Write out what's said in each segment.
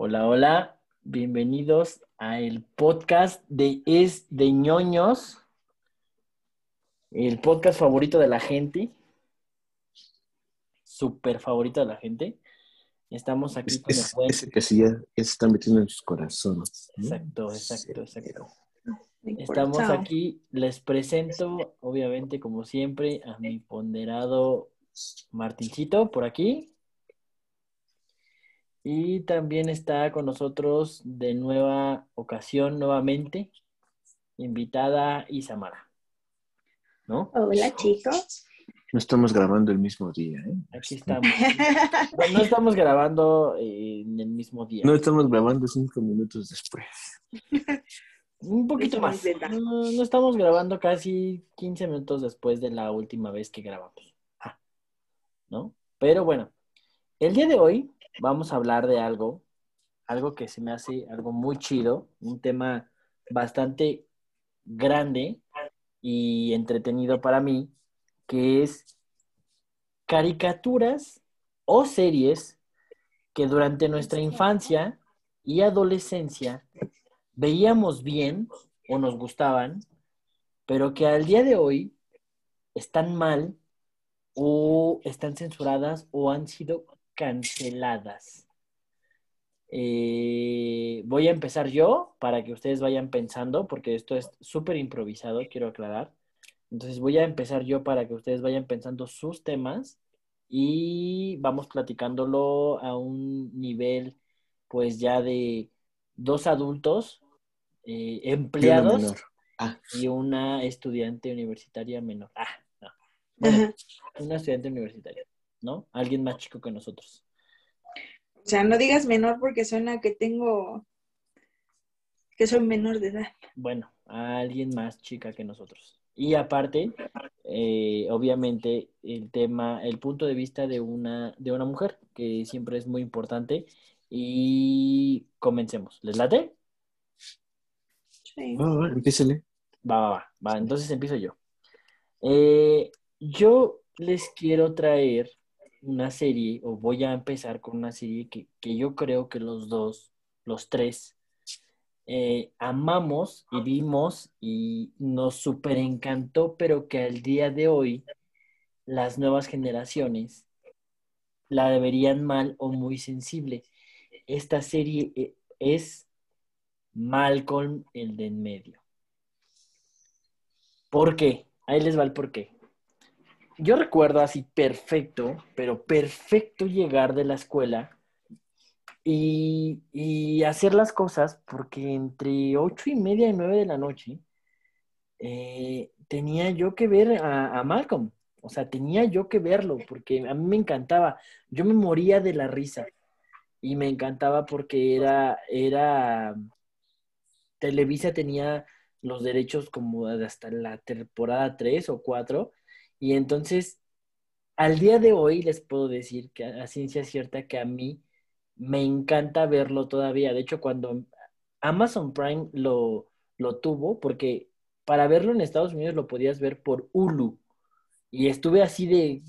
Hola, hola, bienvenidos a el podcast de Es de ñoños, el podcast favorito de la gente, súper favorito de la gente. Estamos aquí Es, con el es- buen- ese que sí se está metiendo en sus corazones. ¿no? Exacto, exacto, exacto. Estamos aquí, les presento, obviamente, como siempre, a mi ponderado Martincito por aquí. Y también está con nosotros de nueva ocasión, nuevamente, invitada Isamara. ¿No? Hola chicos. No estamos grabando el mismo día, ¿eh? Aquí estamos. No, no estamos grabando eh, en el mismo día. No estamos grabando cinco minutos después. Un poquito más. no estamos grabando casi 15 minutos después de la última vez que grabamos. Ah, ¿No? Pero bueno, el día de hoy vamos a hablar de algo, algo que se me hace algo muy chido, un tema bastante grande y entretenido para mí, que es caricaturas o series que durante nuestra infancia y adolescencia veíamos bien o nos gustaban, pero que al día de hoy están mal o están censuradas o han sido canceladas. Eh, voy a empezar yo para que ustedes vayan pensando, porque esto es súper improvisado, quiero aclarar. Entonces voy a empezar yo para que ustedes vayan pensando sus temas y vamos platicándolo a un nivel pues ya de dos adultos eh, Y empleados menor. Ah, y una estudiante universitaria menor. Ah, no. Bueno, una estudiante universitaria, ¿no? Alguien más chico que nosotros. O sea, no digas menor porque suena que tengo que soy menor de edad. Bueno, alguien más chica que nosotros. Y aparte, eh, obviamente, el tema, el punto de vista de una, de una mujer, que siempre es muy importante. Y comencemos. ¿Les late? Sí. va, va. Va, va, va, va. Entonces empiezo yo. Eh, yo les quiero traer una serie, o voy a empezar con una serie que, que yo creo que los dos, los tres, eh, amamos y vimos y nos súper encantó, pero que al día de hoy las nuevas generaciones la deberían mal o muy sensible. Esta serie eh, es Malcolm el de en medio. ¿Por qué? Ahí les va el por qué. Yo recuerdo así perfecto, pero perfecto llegar de la escuela y, y hacer las cosas porque entre ocho y media y nueve de la noche eh, tenía yo que ver a, Malcolm. O sea, tenía yo que verlo porque a mí me encantaba. Yo me moría de la risa y me encantaba porque era, era, Televisa tenía los derechos como hasta la temporada 3 o 4 y entonces al día de hoy les puedo decir que a ciencia cierta que a mí me encanta verlo todavía. De hecho, cuando Amazon Prime lo, lo tuvo, porque para verlo en Estados Unidos lo podías ver por Hulu. Y estuve así de,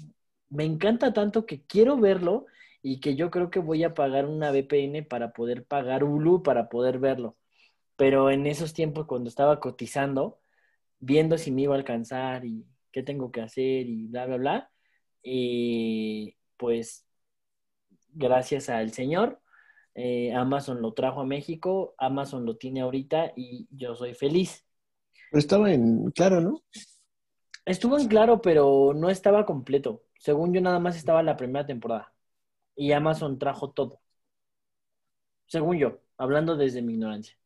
me encanta tanto que quiero verlo y que yo creo que voy a pagar una VPN para poder pagar Hulu para poder verlo. Pero en esos tiempos cuando estaba cotizando, viendo si me iba a alcanzar y qué tengo que hacer y bla, bla, bla, y pues gracias al Señor, eh, Amazon lo trajo a México, Amazon lo tiene ahorita y yo soy feliz. Pero estaba en, claro, ¿no? Estuvo en claro, pero no estaba completo. Según yo, nada más estaba la primera temporada. Y Amazon trajo todo. Según yo, hablando desde mi ignorancia.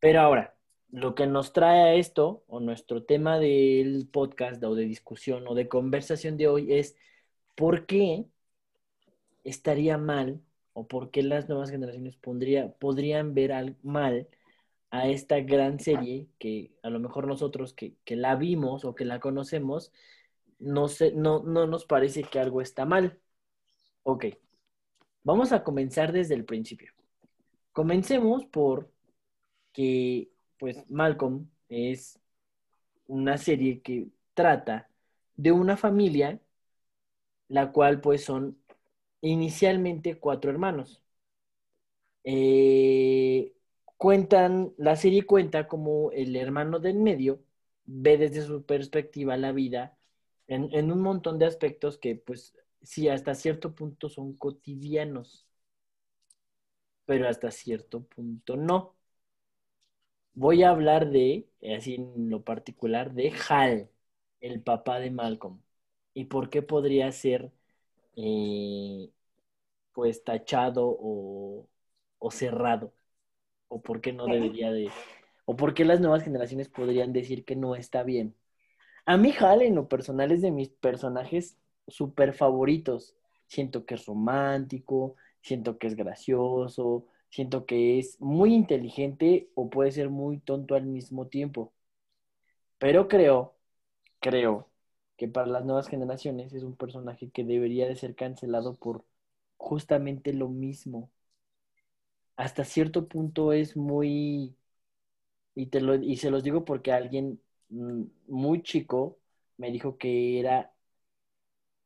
Pero ahora, lo que nos trae a esto, o nuestro tema del podcast, o de discusión, o de conversación de hoy, es por qué estaría mal, o por qué las nuevas generaciones pondría, podrían ver al, mal a esta gran serie que a lo mejor nosotros que, que la vimos o que la conocemos, no, no, no nos parece que algo está mal. Ok, vamos a comenzar desde el principio. Comencemos por que, pues, Malcolm es una serie que trata de una familia, la cual, pues, son inicialmente cuatro hermanos. eh, cuentan, la serie cuenta como el hermano del medio ve desde su perspectiva la vida en, en un montón de aspectos que, pues, sí, hasta cierto punto son cotidianos, pero hasta cierto punto no. Voy a hablar de, así en lo particular, de Hal, el papá de Malcolm, y por qué podría ser, eh, pues, tachado o, o cerrado, o por qué no debería de, o por qué las nuevas generaciones podrían decir que no está bien. A mí Hal, en lo personal, es de mis personajes súper favoritos. Siento que es romántico, siento que es gracioso, siento que es muy inteligente o puede ser muy tonto al mismo tiempo. Pero creo, creo que para las nuevas generaciones es un personaje que debería de ser cancelado por justamente lo mismo. Hasta cierto punto es muy, y, te lo, y se los digo porque alguien mm, muy chico me dijo que era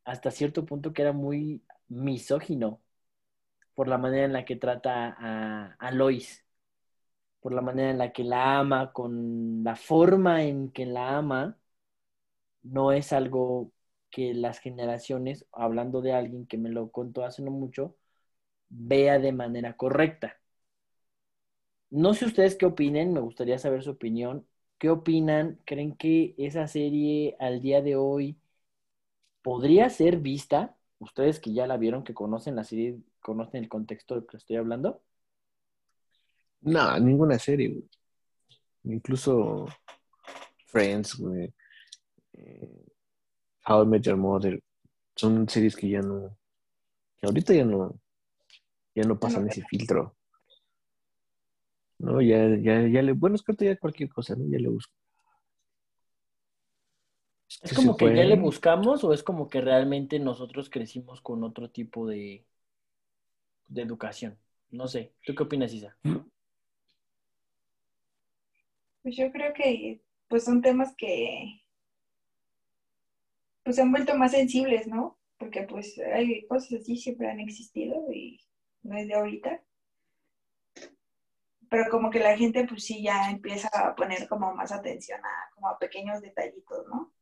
hasta cierto punto que era muy misógino por la manera en la que trata a, a Lois, por la manera en la que la ama, con la forma en que la ama, no es algo que las generaciones, hablando de alguien que me lo contó hace no mucho, vea de manera correcta. No sé ustedes qué opinen, me gustaría saber su opinión. ¿Qué opinan? ¿Creen que esa serie al día de hoy podría ser vista? Ustedes que ya la vieron, que conocen la serie, conocen el contexto del que estoy hablando. No, ninguna serie, güey. Incluso Friends, güey. eh, How I Met Your Mother. Son series que ya no. que ahorita ya no. ya no pasan no ese filtro. No, ya, ya, ya le. Bueno, es que ya cualquier cosa, ¿no? Ya le busco. ¿Es como que ya le buscamos o es como que realmente nosotros crecimos con otro tipo de, de educación? No sé. ¿Tú qué opinas, Isa? Pues yo creo que pues son temas que pues se han vuelto más sensibles, ¿no? Porque pues hay cosas así siempre han existido y no es de ahorita. Pero como que la gente pues sí ya empieza a poner como más atención a como a pequeños detallitos, ¿no?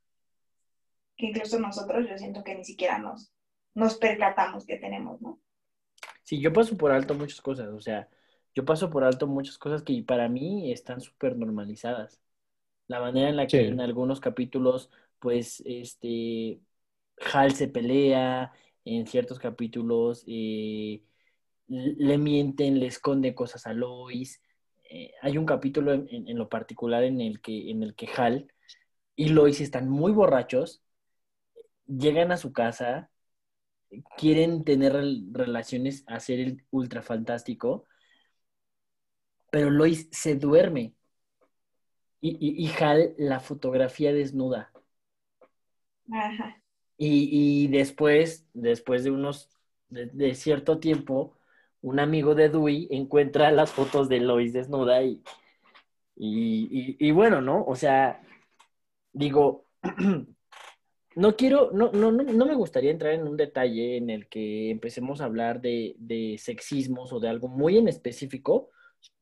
Que incluso nosotros yo siento que ni siquiera nos, nos percatamos que tenemos, ¿no? Sí, yo paso por alto muchas cosas, o sea, yo paso por alto muchas cosas que para mí están súper normalizadas. La manera en la que Sí. en algunos capítulos, pues, este, Hal se pelea, en ciertos capítulos eh, le mienten, le esconde cosas a Lois. Eh, hay un capítulo en, en- en lo particular en el que, en el que Hal y Lois están muy borrachos, llegan a su casa, quieren tener rel- relaciones, hacer el ultra fantástico, pero Lois se duerme y, y, y Hal la fotografía desnuda. Ajá. Y, y después, después de unos, de, de cierto tiempo, un amigo de Dewey encuentra las fotos de Lois desnuda y, y, y- y bueno, ¿no? O sea, digo, no quiero, no, no, no, no me gustaría entrar en un detalle en el que empecemos a hablar de, de sexismos o de algo muy en específico.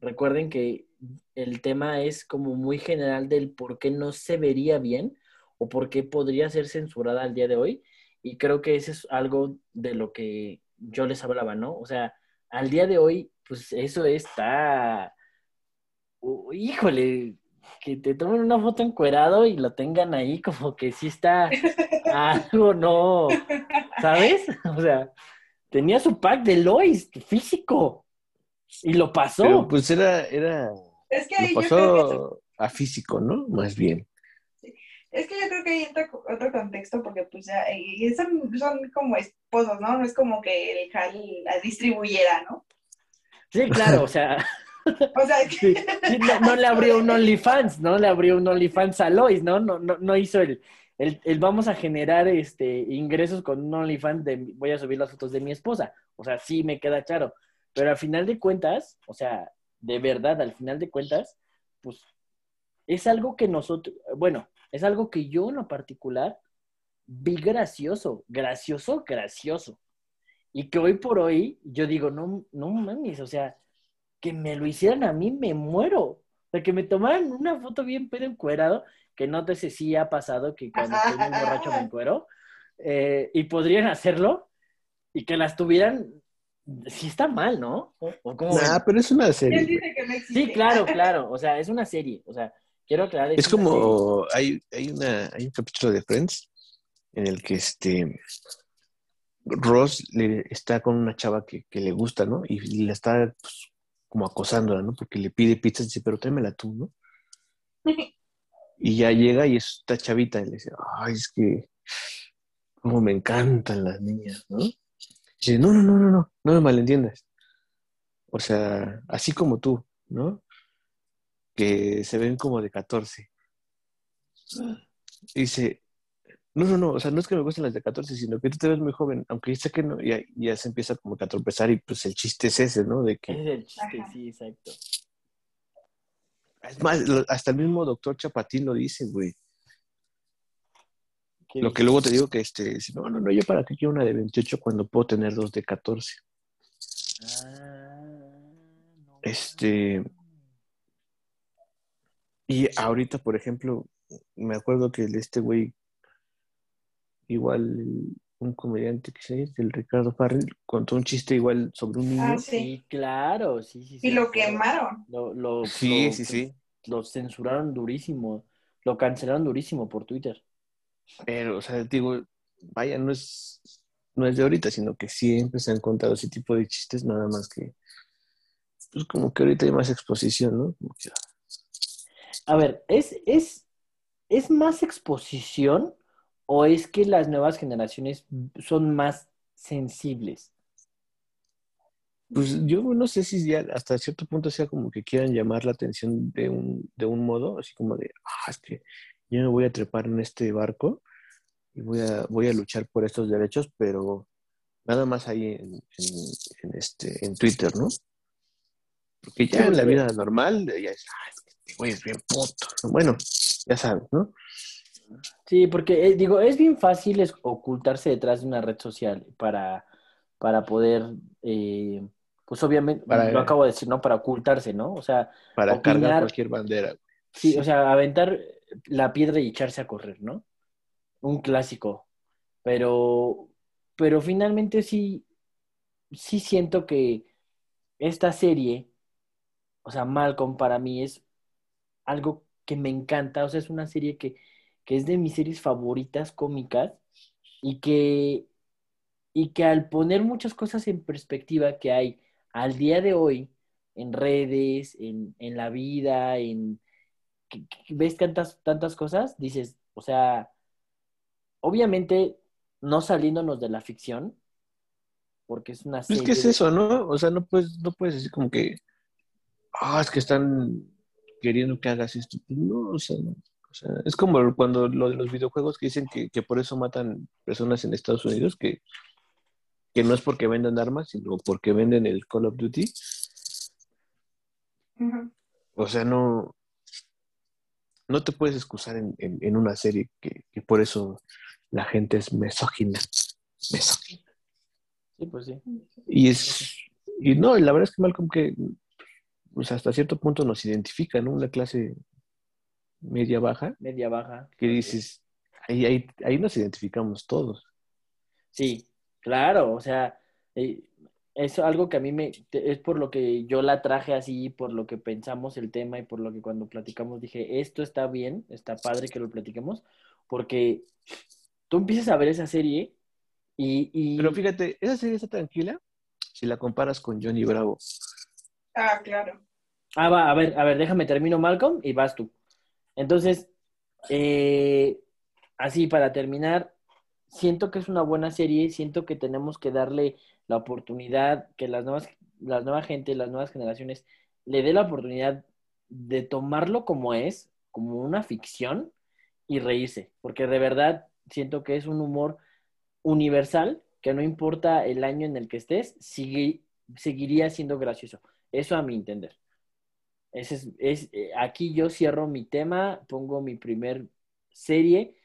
Recuerden que el tema es como muy general del por qué no se vería bien o por qué podría ser censurada al día de hoy. Y creo que eso es algo de lo que yo les hablaba, ¿no? O sea, al día de hoy, pues eso está, híjole, que te tomen una foto encuerado y lo tengan ahí como que sí está algo, no, ¿sabes? O sea, tenía su pack de Lois físico y lo pasó. Pero pues era, era, Es que lo ahí yo creo que pasó a físico, ¿no? Más bien. Es que yo creo que hay otro, otro contexto porque pues ya, eh, son, son como esposos, ¿no? No es como que el Hal la distribuyera, ¿no? Sí, claro, o sea, O sea, que- sí, sí, no, no le abrió un OnlyFans, ¿no? Le abrió un OnlyFans a Lois, ¿no? No, no, no hizo el, el, el vamos a generar este ingresos con un OnlyFans de voy a subir las fotos de mi esposa. O sea, sí me queda claro. Pero al final de cuentas, o sea, de verdad, al final de cuentas, pues es algo que nosotros, bueno, es algo que yo en lo particular vi gracioso, gracioso, gracioso. Y que hoy por hoy yo digo, no, no mames, o sea, que me lo hicieran a mí, me muero. O sea, que me tomaran una foto bien pedo encuerado, que no te sé si ha pasado que cuando estoy muy borracho me encuero, eh, y podrían hacerlo, y que las tuvieran, sí está mal, ¿no? ¿O, cómo? Nah, pero es una serie. güey. dice que no existe. Sí, claro, claro. O sea, es una serie. O sea, quiero aclarar. Es serie. como, hay, hay, una, hay un capítulo de Friends en el que este Ross le, está con una chava que, que le gusta, ¿no? Y, la está pues, como acosándola, ¿no? Porque le pide pizza y dice, pero tráemela tú, ¿no? Y ya llega y es esta chavita y le dice, ay, es que como me encantan las niñas, ¿no? Y dice, no, no, no, no, no, no me malentiendas. O sea, así como tú, ¿no? Que se ven como de 14. Y dice, no, no, no, o sea, no es que me gusten las de 14, sino que tú te ves muy joven, aunque ya sé que no, ya, ya se empieza como que a tropezar y pues el chiste es ese, ¿no? De que, es el chiste, Ajá. sí, exacto. es más, lo- hasta el mismo doctor Chapatín lo dice, güey. ¿Qué Lo que luego te digo que este, dice, no, no, no, yo para qué quiero una de 28 cuando puedo tener dos de 14. Ah, no. Este, y ahorita, por ejemplo, me acuerdo que este güey, igual un comediante que se el Ricardo Farrell, contó un chiste igual sobre un niño. Ah, Sí, sí. claro, sí, sí, sí. Y lo quemaron. Lo, lo- Sí, lo- sí, sí. Lo censuraron durísimo. Lo cancelaron durísimo por Twitter. Pero, o sea, digo, vaya, no es, no es de ahorita, sino que siempre se han contado ese tipo de chistes, nada más que, pues como que ahorita hay más exposición, ¿no? Como que, A ver, ¿es, es, ¿es más exposición o es que las nuevas generaciones son más sensibles? Pues yo no sé si ya hasta cierto punto sea como que quieran llamar la atención de un, de un modo, así como de, ah, es que yo me voy a trepar en este barco y voy a, voy a luchar por estos derechos, pero nada más ahí en, en- en este, en Twitter, ¿no? Porque ya en la porque- vida normal, ya es, ah, es que este güey es bien puto. Bueno, ya sabes, ¿no? Sí, porque eh, digo, es bien fácil es- ocultarse detrás de una red social para, para poder, eh, pues obviamente, Para- lo acabo de decir, ¿no? Para ocultarse, ¿no? O sea, Para cargar cualquier bandera. sí, o sea, aventar la piedra y echarse a correr, ¿no? Un clásico. Pero, pero finalmente sí, sí siento que esta serie, o sea, Malcolm para mí es algo que me encanta, o sea, es una serie que, que es de mis series favoritas cómicas y que, y que al poner muchas cosas en perspectiva que hay al día de hoy en redes, en, en la vida, en que- que ves tantas, tantas cosas, dices, o sea, obviamente no saliéndonos de la ficción, porque es una serie. es que es eso, ¿no? O sea, no puedes, no puedes decir como que, ah, es que están queriendo que hagas esto. Pues no, o sea, no. O sea, es como cuando lo de los videojuegos que dicen que, que por eso matan personas en Estados Unidos, que, que no es porque vendan armas, sino porque venden el Call of Duty. O sea, no, no te puedes excusar en, en- en una serie que, que por eso la gente es misógina. Misógina. Sí, pues sí. Y es, y no, la verdad es que Malcolm que pues hasta cierto punto nos identifica, ¿no? Una clase media baja, Media baja. que dices, ahí, ahí, ahí nos identificamos todos. Sí, claro, o sea, eh, es algo que a mí me, es por lo que yo la traje así, por lo que pensamos el tema y por lo que cuando platicamos dije, esto está bien, está padre que lo platiquemos, porque tú empiezas a ver esa serie y, y Pero fíjate, esa serie está tranquila si la comparas con Johnny Bravo. Ah, claro. Ah, va, a ver, a ver, déjame termino Malcolm y vas tú. Entonces, eh, así para terminar, siento que es una buena serie, siento que tenemos que darle la oportunidad, que las nuevas, la nueva gente, las nuevas generaciones le dé la oportunidad de tomarlo como es, como una ficción y reírse, porque de verdad siento que es un humor universal, que no importa el año en el que estés, sigue, seguiría siendo gracioso. Eso a mi entender. Ese es, es- eh, aquí yo cierro mi tema, pongo mi primer serie,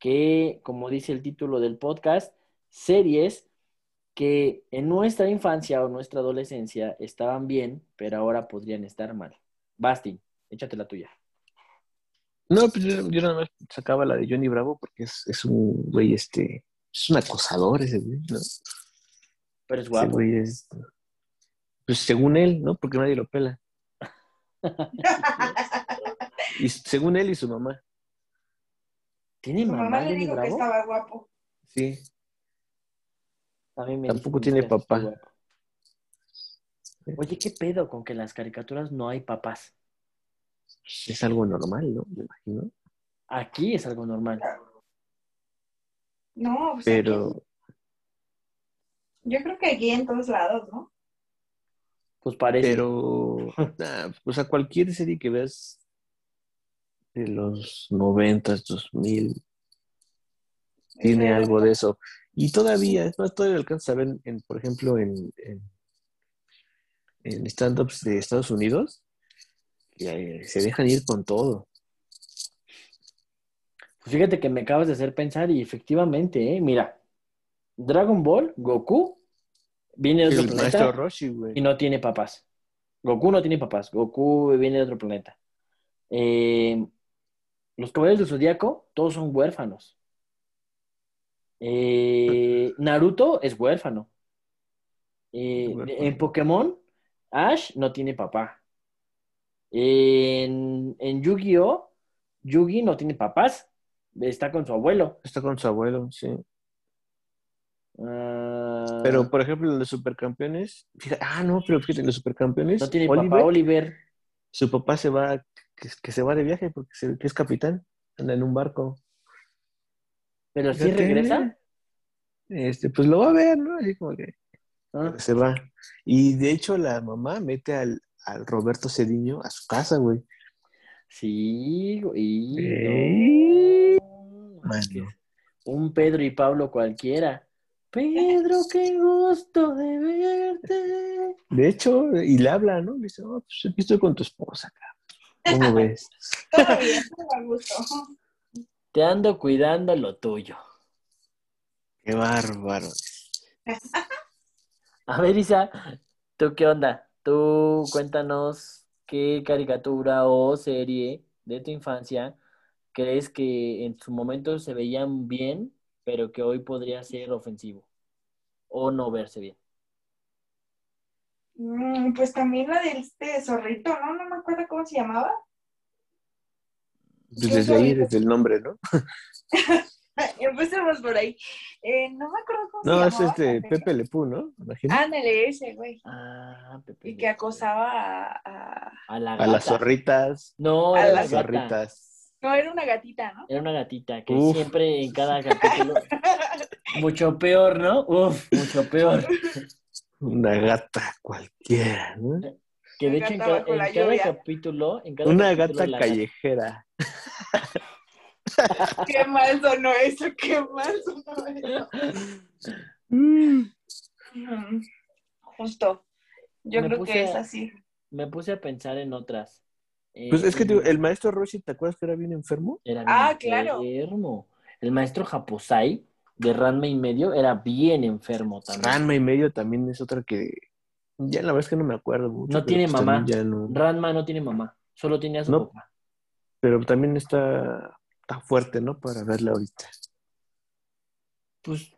que como dice el título del podcast, series que en nuestra infancia o nuestra adolescencia estaban bien, pero ahora podrían estar mal. Basti, échate la tuya. No, pues yo, yo nada más sacaba la de Johnny Bravo porque es, es un güey, este, es un acosador ese güey, ¿no? Pero es Ese guapo. güey es, pues según él, ¿no? Porque nadie lo pela. Y según él y su mamá, ¿Tiene Su mamá, mamá le dijo que estaba guapo. sí. A mí me Tampoco tiene papá. guapo. Oye, ¿qué pedo con que en las caricaturas no hay papás? Es algo normal, ¿no? Me imagino. Aquí es algo normal. No, pues Pero, aquí- yo creo que aquí en todos lados, ¿no? Pues parece. pero, nah, o sea, cualquier serie que veas de los noventas, dos mil, tiene Ese- algo de eso. Y todavía, es más, todavía alcanzas a ver, en, por ejemplo, en, en, en stand-ups de Estados Unidos, que eh, se dejan ir con todo. Pues fíjate que me acabas de hacer pensar y efectivamente, ¿eh? Mira, Dragon Ball, Goku, viene de otro El planeta Roshi, y no tiene papás. Goku no tiene papás. Goku viene de otro planeta. Eh, los caballeros del Zodíaco, todos son huérfanos. Eh, Naruto es huérfano. Eh, Huérfano. en Pokémon, Ash no tiene papá. En, en Yu-Gi-Oh, Yugi no tiene papás. Está con su abuelo. Está con su abuelo, sí. Ah, Pero, por ejemplo, los supercampeones, fíjate, ah, no, pero fíjate, los supercampeones, no tiene Oliver, papá Oliver. su papá se va, que, que se va de viaje porque se- que es capitán, anda en un barco. Pero sí Fíjate, regresa. Este, pues lo va a ver, ¿no? Así como que Ah, se va. Y de hecho, la mamá mete al, al Roberto Cediño a su casa, güey. sí, y Ey, no, mano. un Pedro y Pablo cualquiera. Pedro, qué gusto de verte. De hecho, y le habla, ¿no? Le dice, oh, pues aquí estoy con tu esposa, cabrón. ¿Cómo ves? Todo bien, todo a gusto. Te ando cuidando lo tuyo. Qué bárbaro. A ver, Isa, ¿tú qué onda? Tú cuéntanos qué caricatura o serie de tu infancia crees que en su momento se veían bien, pero que hoy podría ser ofensivo o no verse bien. Mm, Pues también la de este zorrito, ¿no? No me acuerdo cómo se llamaba. Pues desde ahí, desde el nombre, ¿no? Empecemos por ahí. Eh, no me acuerdo cómo No, se es llamaba. este pero- Pepe Lepú, ¿no? Imagino. Ándale, ese, güey. Ah, Pepe. Y que acosaba a, a- a la A las zorritas. No, a las la gata. Zorritas. No, era una gatita, ¿no? Era una gatita que Uf. siempre en cada capítulo. Mucho peor, ¿no? Uf, mucho peor. Una gata cualquiera, ¿no? Que de Una hecho en, gata ca- cada lluvia. capítulo. En cada Una capítulo gata callejera. Qué mal sonó eso, qué mal sonó eso. Mm. Mm, Justo. Yo Me creo que es así. Me puse a pensar en otras. Pues es que Eh, el maestro Roshi, ¿te acuerdas que era bien enfermo? Era Ah, bien claro. enfermo. El maestro Japosai de Ranma y medio era bien enfermo también. Ranma y medio también es otra que ya la verdad es que no me acuerdo mucho. No tiene pues mamá. también ya no. Ranma no tiene mamá, solo tiene a su No. papá. Pero también está, está fuerte, ¿no? Para verla ahorita. Pues,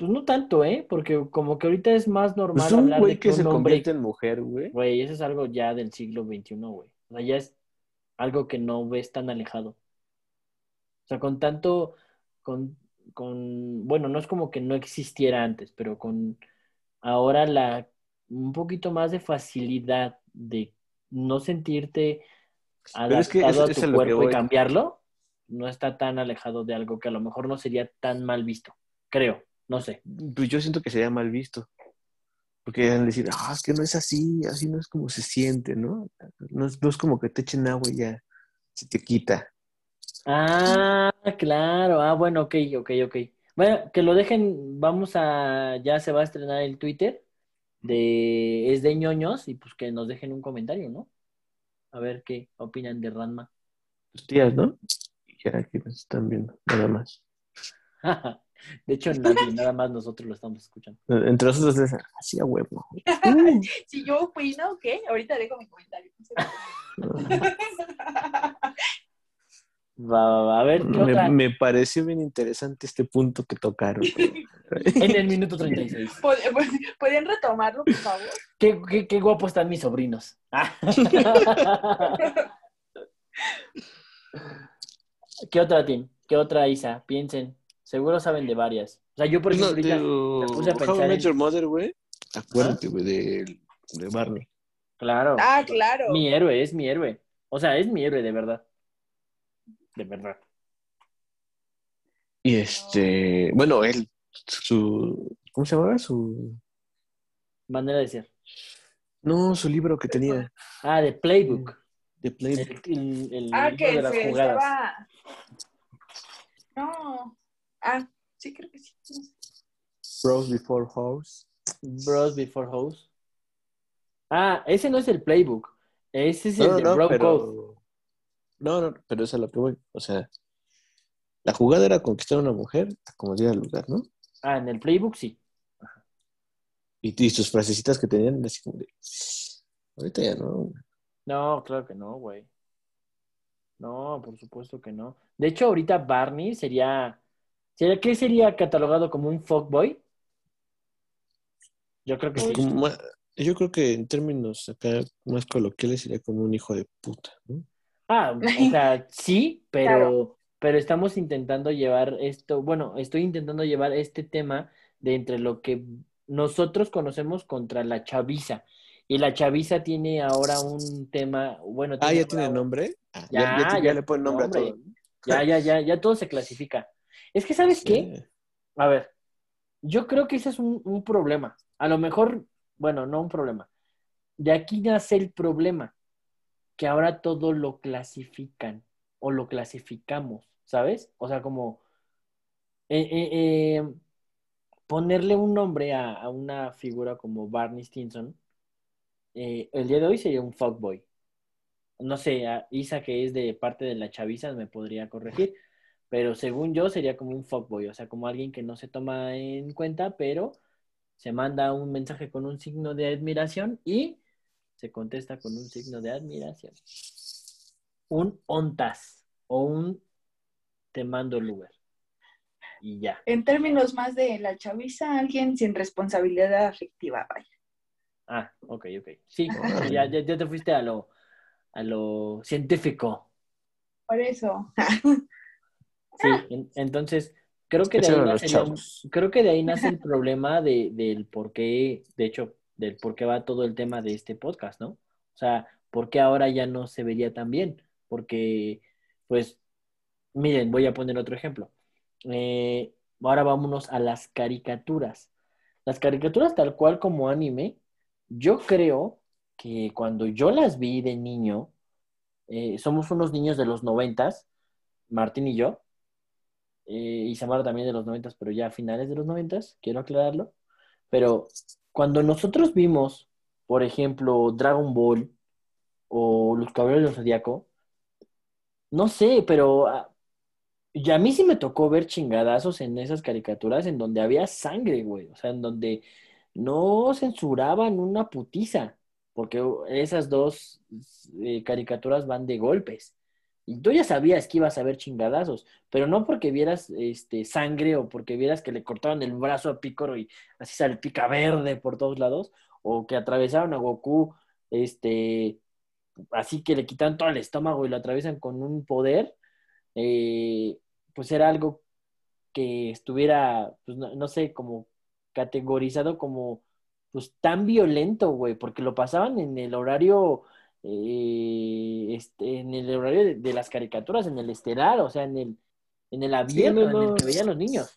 pues no tanto, ¿eh? Porque como que ahorita es más normal Pues un hablar güey de que que se un hombre, convierte en mujer, güey. güey, eso es algo ya del siglo XXI, güey. O sea, ya es algo que no ves tan alejado. O sea, con tanto, con, con, bueno, no es como que no existiera antes, pero con ahora la, un poquito más de facilidad de no sentirte es que adaptado eso- a tu cuerpo y cambiarlo, no está tan alejado de algo que a lo mejor no sería tan mal visto, creo, no sé. Pues yo siento que sería mal visto. Porque van a decir, ah, es que no es así, así no es como se siente, ¿no? No es, no es como que te echen agua y ya se te quita. Ah, claro, ah, bueno, ok, ok, ok. Bueno, que lo dejen, vamos a, ya se va a estrenar el Twitter de Es de ñoños y pues que nos dejen un comentario, ¿no? A ver qué opinan de Ranma. Tus tías, ¿no? Y ya que nos están viendo, nada más. De hecho, nadie, nada más nosotros lo estamos escuchando. Entre nosotros es así a huevo. si yo opino, ¿qué? Ahorita dejo mi comentario. Va, va, va. A ver, ¿qué Me, otra? me pareció bien interesante este punto que tocaron. En el minuto 36. ¿Pod- pod- ¿Podrían retomarlo, por favor? Qué, qué, qué guapo están mis sobrinos. ¿Qué otra, Tim? ¿Qué otra, Isa? Piensen. Seguro saben de varias. O sea, yo, por ejemplo, ahorita me puse a How pensar I Met en- Your Mother, güey. Acuérdate, güey, de, de Barney. Claro. Ah, claro. Mi héroe, es mi héroe. O sea, es mi héroe, de verdad. De verdad. Y este, bueno, él, su, ¿cómo se llamaba? Su, Manera de ser. no, su libro que tenía Ah, de Playbook. de Play. El, el- el Ah, libro que de las se jugadas. estaba. No. Ah, sí, creo que sí. Bros Before House. Bros Before House. Ah, ese no es el Playbook. Ese es el No, de no, Bro Code. pero, no, no, pero eso es a lo que voy. O sea, la jugada era conquistar a una mujer a como diera lugar, ¿no? Ah, en el Playbook sí. Y, y sus frasecitas que tenían, así como de, ahorita ya no. No, claro que no, güey. No, por supuesto que no. De hecho, ahorita Barney sería. ¿Sería ¿Qué sería catalogado como un fuckboy? Yo creo que sí. Como ma- yo creo que en términos acá más coloquiales sería como un hijo de puta, ¿no? Ah, o sea, sí, pero, Claro. pero estamos intentando llevar esto, bueno, estoy intentando llevar este tema de entre lo que nosotros conocemos contra la chaviza. Y la chaviza tiene ahora un tema, bueno, Ah, ya ahora tiene nombre. Ah, Ya, ya, ya, ya ya le ponen nombre nombre. a todo. Ya, ya, ya, ya todo se clasifica. Es que, ¿sabes qué? A ver, yo creo que ese es un, un problema. A lo mejor, bueno, no un problema. De aquí nace el problema, que ahora todo lo clasifican o lo clasificamos, ¿sabes? O sea, como eh, eh, eh, ponerle un nombre a, a una figura como Barney Stinson, el día de hoy sería un fuckboy. No sé, a Isa, que es de parte de la chaviza, me podría corregir, pero según yo sería como un fuckboy, o sea, como alguien que no se toma en cuenta, pero se manda un mensaje con un signo de admiración y se contesta con un signo de admiración. Un ontas o un te mando el Uber. Y ya. En términos más de la chaviza, alguien sin responsabilidad afectiva, vaya. Ah, ok, ok. Sí, ya, ya, ya te fuiste a lo, a lo científico. Por eso. Sí, en- entonces creo que de ahí nace, creo que de ahí nace el problema de, del por qué, de hecho, del por qué va todo el tema de este podcast, ¿no? O sea, ¿por qué ahora ya no se vería tan bien? Porque, pues, miren, voy a poner otro ejemplo. Eh, ahora vámonos a las caricaturas. Las caricaturas tal cual como anime, yo creo que cuando yo las vi de niño, eh, somos unos niños de los noventas, Martín y yo, eh, y Samara también de los noventas, pero ya a finales de los noventas, quiero aclararlo. Pero cuando nosotros vimos, por ejemplo, Dragon Ball o Los Caballeros del Zodiaco, no sé, pero ah, y a mí sí me tocó ver chingadazos en esas caricaturas en donde había sangre, güey. O sea, en donde no censuraban una putiza, porque esas dos eh, caricaturas van de golpes. Y tú ya sabías que ibas a ver chingadazos, pero no porque vieras este, sangre o porque vieras que le cortaban el brazo a Picoro y así salpica verde por todos lados, o que atravesaron a Goku, este, así que le quitan todo el estómago y lo atraviesan con un poder, eh, pues era algo que estuviera, pues no, no sé, como categorizado como pues tan violento, güey, porque lo pasaban en el horario, eh, este, en el horario de, de las caricaturas, en el estelar, o sea, en el, en el abierto, no, en el que veían los niños.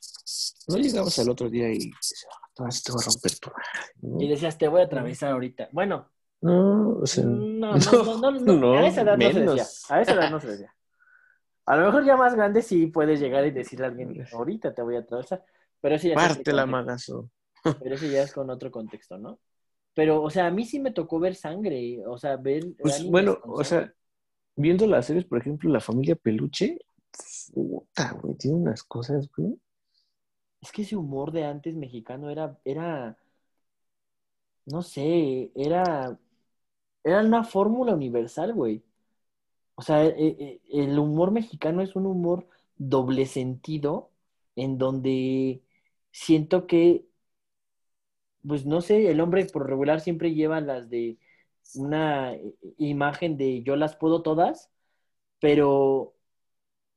No llegabas al otro día y dices, ah, ahora sí te voy a romper tu madre", ¿no? Y decías, te voy a atravesar ahorita. Bueno, No, o sea, no, no, no, a esa edad no se decía. A esa edad no se decía. A lo mejor ya más grande sí puedes llegar y decirle a alguien, ahorita te voy a atravesar. Pero sí ya parte la magazo. Pero eso ya es con otro contexto, ¿no? Pero, o sea, a mí sí me tocó ver sangre, o sea, ver... Pues bueno, o sea, viendo las series, por ejemplo, La Familia Peluche, puta, güey, tiene unas cosas, güey. es que ese humor de antes mexicano era, era, no sé, era, era una fórmula universal, güey. O sea, e- e- el humor mexicano es un humor doble sentido en donde siento que, pues no sé, el hombre por regular siempre lleva las de una i- imagen de yo las puedo todas, pero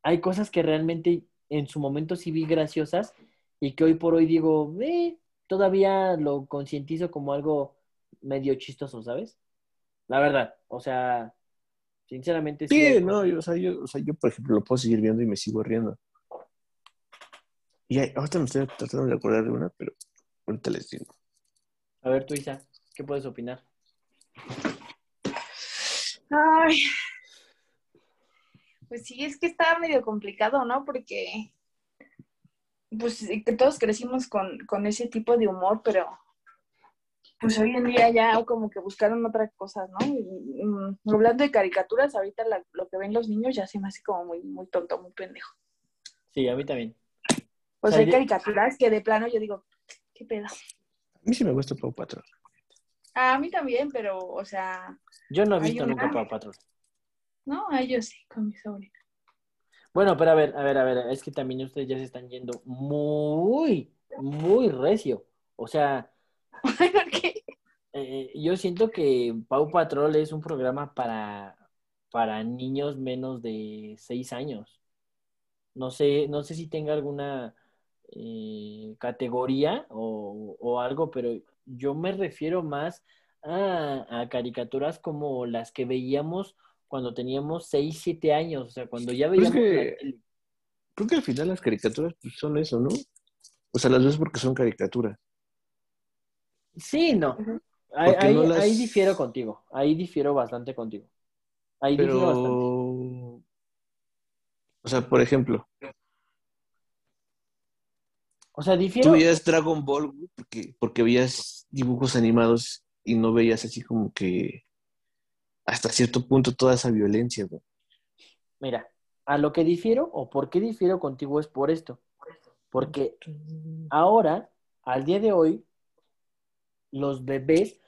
hay cosas que realmente en su momento sí vi graciosas y que hoy por hoy digo, eh, todavía lo concientizo como algo medio chistoso, ¿sabes? La verdad, o sea, sinceramente sí. Sí, no, yo, o, sea, yo, o sea, yo, por ejemplo, lo puedo seguir viendo y me sigo riendo. Y hay- ahorita me estoy tratando de acordar de una, pero ahorita les digo. A ver, tú, Isa, ¿qué puedes opinar? Ay. Pues sí, es que está medio complicado, ¿no? Porque pues que todos crecimos con, con ese tipo de humor, pero pues hoy en día ya como que buscaron otras cosas, ¿no? Y, mm, hablando de caricaturas, ahorita la- lo que ven los niños ya se me hace como muy, muy tonto, muy pendejo. Sí, a mí también. Pues sea, hay caricaturas que de plano yo digo, ¿qué pedo? A mí sí me gusta Pau Patrón. A mí también, pero, o sea, Yo no he visto una- nunca Paw Patrol. no, a ellos sí, con mi sobrina. Bueno, pero a ver, a ver, a ver, es que también ustedes ya se están yendo muy, muy recio. O sea, Porque eh, yo siento que Pau Patrol es un programa para, para niños menos de seis años. No sé, no sé si tenga alguna eh, categoría o, o algo, pero yo me refiero más a, a caricaturas como las que veíamos cuando teníamos seis, siete años, o sea, cuando ya Pero veíamos la que-. Creo que al final las caricaturas pues, son eso, ¿no? O sea, las ves porque son caricaturas. Sí, no. Ahí, ahí- no las- ahí difiero contigo. Ahí difiero bastante contigo. Ahí difiero bastante. Pero, o sea, por ejemplo, O sea, difiero. tú veías Dragon Ball güey, porque, porque veías dibujos animados y no veías así como que hasta cierto punto toda esa violencia, güey. Mira, a lo que difiero o por qué difiero contigo es por esto. Porque ahora, al día de hoy, los bebés.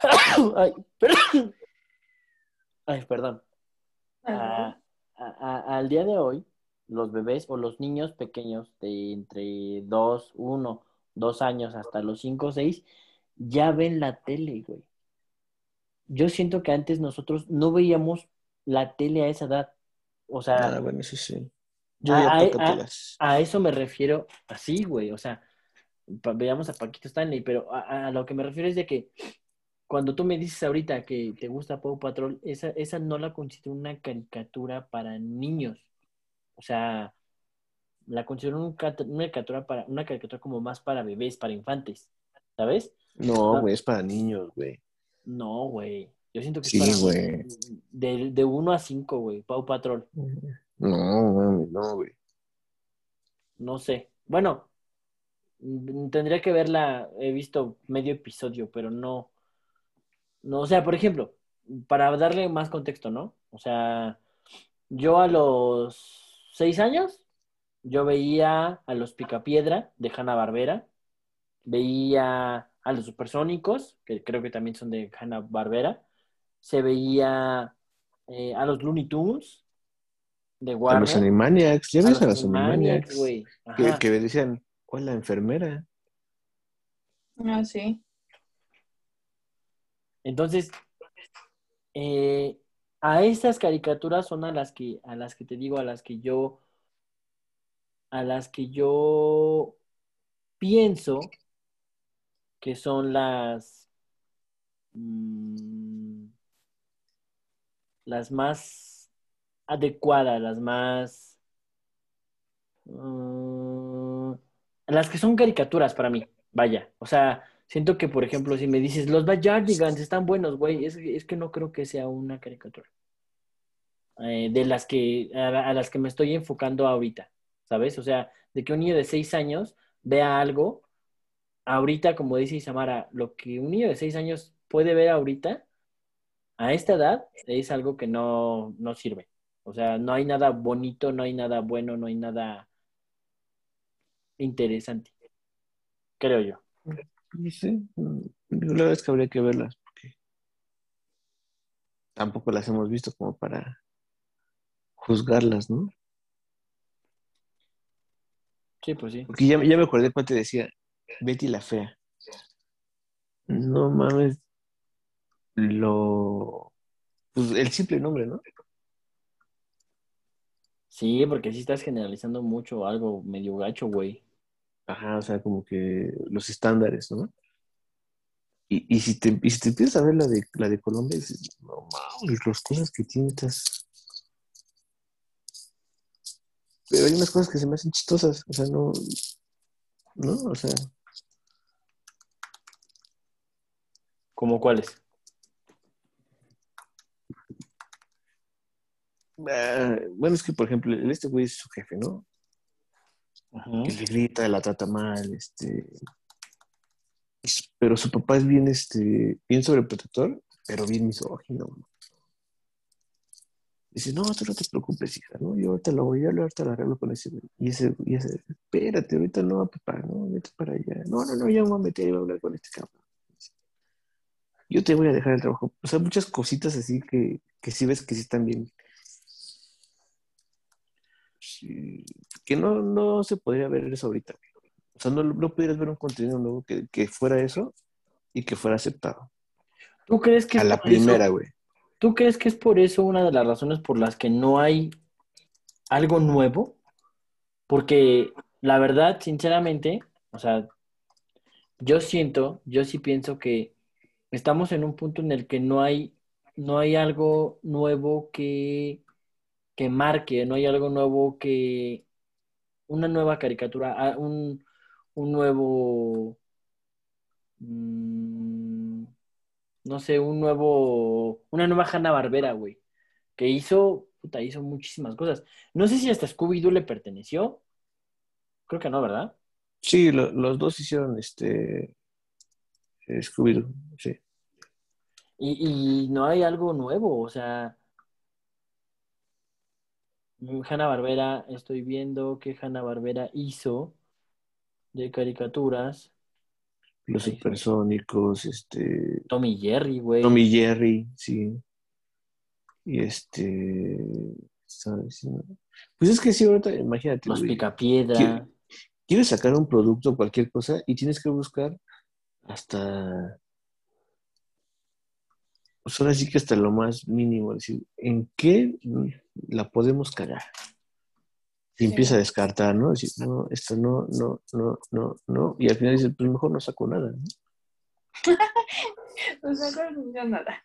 Ay, perdón. Ay, perdón. A- a- a- al día de hoy, los bebés o los niños pequeños de entre 2, 1, 2 años hasta los 5 o 6 ya ven la tele, güey. Yo siento que antes nosotros no veíamos la tele a esa edad. O sea, Ah, bueno, eso sí. Yo ah, Pacatelas. a eso me refiero así, güey. O sea, veamos a Paquito Stanley, pero a, a lo que me refiero es de que cuando tú me dices ahorita que te gusta Paw Patrol, esa, esa no la considero una caricatura para niños. O sea, la considero un una caricatura para, una caricatura como más para bebés, para infantes, ¿sabes? No, güey, es para niños, güey. No, güey. Yo siento que Sí, es para güey. de, de 1 a 5, güey, Paw Patrol. No, mami, no, güey. No sé. Bueno, mm, tendría que verla. He visto medio episodio, pero no. No, o sea, por ejemplo, para darle más contexto, ¿no? O sea, yo a los seis años, yo veía a los Picapiedra de Hanna Barbera, veía a los Supersónicos, que creo que también son de Hanna Barbera, se veía eh, a los Looney Tunes de A los Warner, Animaniacs, ya ves a los los Animaniacs, güey. Que, que decían, hola, enfermera. Ah, sí. Entonces, eh, a esas caricaturas son a las que, a las que te digo, a las que yo, a las que yo pienso que son las, mm, las más adecuadas, las más, mm, las que son caricaturas para mí, vaya. O sea, siento que, por ejemplo, si me dices, los Backyardigans están buenos, güey, es, es que no creo que sea una caricatura. Eh, de las que, a, a las que me estoy enfocando ahorita, ¿sabes? O sea, de que un niño de seis años vea algo, ahorita, como dice Isamara, lo que un niño de seis años puede ver ahorita, a esta edad, es algo que no, no sirve. O sea, no hay nada bonito, no hay nada bueno, no hay nada interesante. Creo yo. No sé, mm, la verdad es que habría que verlas porque tampoco las hemos visto como para juzgarlas, ¿no? Sí, pues sí. Porque ya, ya me acordé cuando te decía Betty la Fea. No mames, lo... Pues el simple nombre, ¿no? Sí, porque sí estás generalizando mucho algo medio gacho, güey. Ajá, o sea, como que los estándares, ¿no? Y, y si te, y si te empiezas a ver la de, la de Colombia, dices, no mames, las cosas que tiene estas... Pero hay unas cosas que se me hacen chistosas, o sea, no... ¿No? O sea, ¿Cómo cuáles? ah, bueno, es que, por ejemplo, este güey es su jefe, ¿no? Que le grita, la trata mal, este. es- Pero su papá es bien, este, bien sobreprotector, pero bien misógino. ¿no? Dice, no, tú no te preocupes, hija, ¿no? Yo ahorita lo voy a ahorita lo arreglo con ese. Y ese, y ese, espérate, ahorita no, papá, no, vete para allá. No, no, no, ya me voy a meter y voy a hablar con este cabrón. Yo te voy a dejar el trabajo. O sea, muchas cositas así que, que sí ves que sí están bien. Sí, que no, no se podría ver eso ahorita. O sea, no, no pudieras ver un contenido nuevo que, que fuera eso y que fuera aceptado. ¿Tú crees que A es la por eso- primera, güey. ¿Tú crees que es por eso una de las razones por las que no hay algo nuevo? Porque la verdad, sinceramente, o sea, yo siento, yo sí pienso que estamos en un punto en el que no hay, no hay algo nuevo que, que marque, no hay algo nuevo que, una nueva caricatura, ah, un, un nuevo, mm, no sé, un nuevo, una nueva Hanna-Barbera, güey, que hizo, puta, hizo muchísimas cosas. No sé si hasta Scooby-Doo le perteneció. Creo que no, ¿verdad? Sí, lo- los dos hicieron este eh, Scooby-Doo, sí. Y, y no hay algo nuevo, o sea, Hanna-Barbera, estoy viendo que Hanna-Barbera hizo de caricaturas. Los Ahí supersónicos, este, Tom y Jerry, güey. Tom y Jerry, sí. Y este, ¿sabes? Pues es que sí, ahorita, imagínate, Los Picapiedra. quieres sacar un producto, cualquier cosa, y tienes que buscar hasta, pues ahora sí que hasta lo más mínimo, decir, ¿en qué la podemos cagar? Y Sí. empieza a descartar, ¿no? Decir, no, esto no, no, no, no, no. Y al final dices, pues mejor no saco nada, ¿no? O sea, no nada.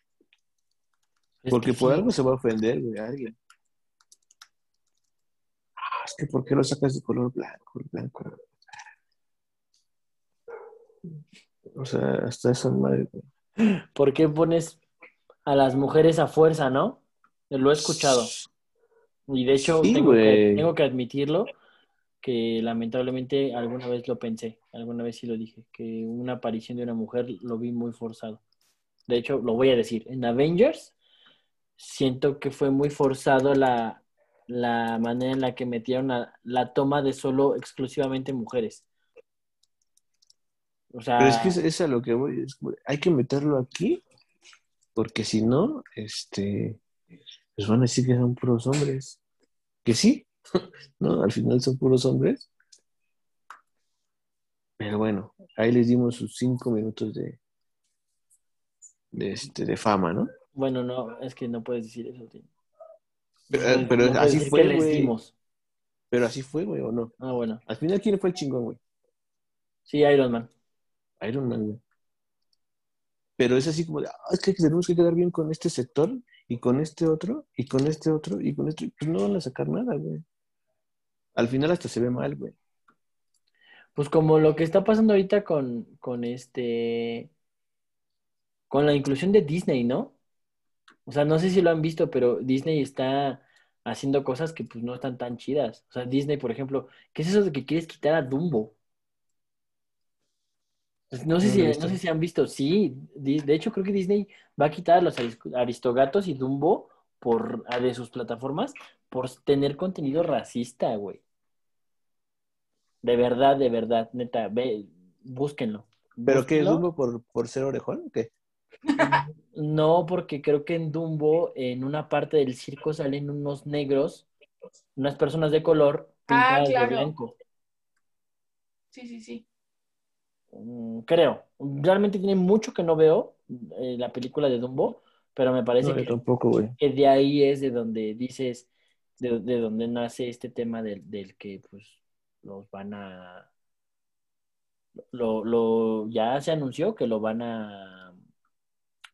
Es Porque que por sí. algo se va a ofender, güey, alguien. Ah, es que ¿por qué lo sacas de color blanco? blanco? O sea, hasta esa madre, güey. ¿Por qué pones a las mujeres a fuerza, no? Lo he escuchado. Y de hecho, Sí, tengo, que, güey. tengo que admitirlo, que lamentablemente alguna vez lo pensé, alguna vez sí lo dije, que una aparición de una mujer lo vi muy forzado. De hecho, lo voy a decir, en Avengers siento que fue muy forzado la, la manera en la que metieron a- la toma de solo exclusivamente mujeres. O sea, Pero es que es, es a lo que voy. es hay que meterlo aquí, porque si no, este, pues van a decir que son puros hombres. Que sí, ¿no? Al final son puros hombres. Pero bueno, ahí les dimos sus cinco minutos de, de, este, de fama, ¿no? bueno, no, es que no puedes decir eso, tío. Pero, No puedes- pero no puedes así fue, les güey. dimos. Pero así fue, güey, ¿o no? Ah, bueno. Al final, ¿quién fue el chingón, güey? Sí, Iron Man. Iron Man, güey. Pero es así como de, ah, es que tenemos que quedar bien con este sector y con este otro y con este otro y con este. Pues no van a sacar nada, güey. Al final hasta se ve mal, güey. Pues como lo que está pasando ahorita con, con este, con la inclusión de Disney, ¿no? O sea, no sé si lo han visto, pero Disney está haciendo cosas que pues no están tan chidas. O sea, Disney, por ejemplo, ¿qué es eso de que quieres quitar a Dumbo? Pues, No sé No si, no sé si han visto, sí. De hecho, creo que Disney va a quitar a los aris- Aristogatos y Dumbo por, de sus plataformas por tener contenido racista, güey. De verdad, de verdad, neta, ve, búsquenlo. ¿Pero qué es. Dumbo por, por ser orejón? o ¿Qué? No, porque creo que en Dumbo, en una parte del circo, salen unos negros, unas personas de color Ah, pintadas claro. de blanco. Sí, sí, sí. Mm, Creo. Realmente tiene mucho que no veo eh, la película de Dumbo, pero me parece No, que, tampoco, güey. que de ahí es de donde dices, de, de donde nace este tema del, del que pues los van a... Lo, lo, ya se anunció que lo van a...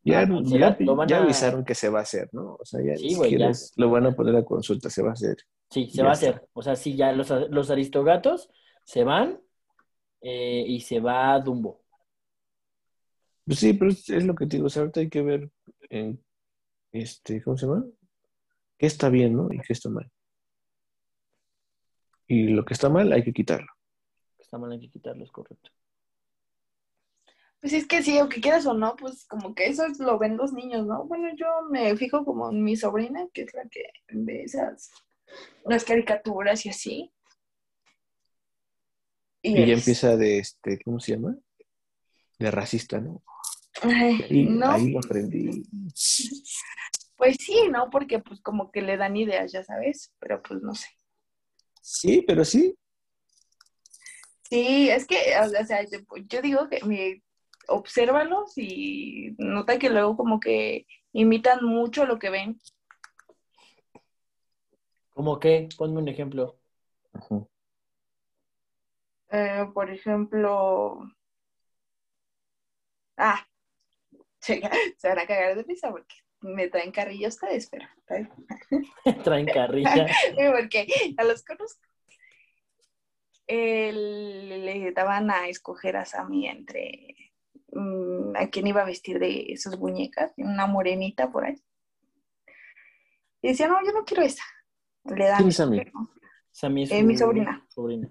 Ya, a ya, cancelar, lo van ya a- avisaron que se va a hacer, ¿no? O sea, ya Sí, ni güey, siquiera ya. es- lo van a poner a consulta, se va a hacer. Sí, se va a hacer. O sea, sí, ya los, los aristogatos se van eh, y se va Dumbo. Pues sí, pero es, es lo que te digo, o sea, ahorita hay que ver en, este, ¿cómo se llama? ¿Qué está bien, no? Y qué está mal. Y lo que está mal hay que quitarlo. Está mal, hay que quitarlo, es correcto. Pues es que sí, aunque quieras o no, pues como que eso lo ven los niños, ¿no? Bueno, yo me fijo como en mi sobrina, que es la que ve esas, las caricaturas y así. Y ya es- empieza de, este, ¿cómo se llama? De racista, ¿no? Ay, Y no, ahí lo aprendí. pues sí, ¿no? Porque pues como que le dan ideas, ya sabes, pero pues no sé. Sí, pero sí. Sí, es que, o sea, yo digo que me, obsérvalos y nota que luego como que imitan mucho lo que ven. ¿Cómo qué? Ponme un ejemplo. Ajá. Eh, por ejemplo, ah, se, se van a cagar de risa porque me traen carrilla ustedes, pero bien. Traen carrilla. porque ya los conozco. El- le daban a escoger a Sammy entre mm, a quién iba a vestir de sus muñecas, una morenita por ahí. Y decía, no, yo no quiero esa. Le dan ¿Quién es Sammy? Sammy es Eh, mi sobrina. sobrina.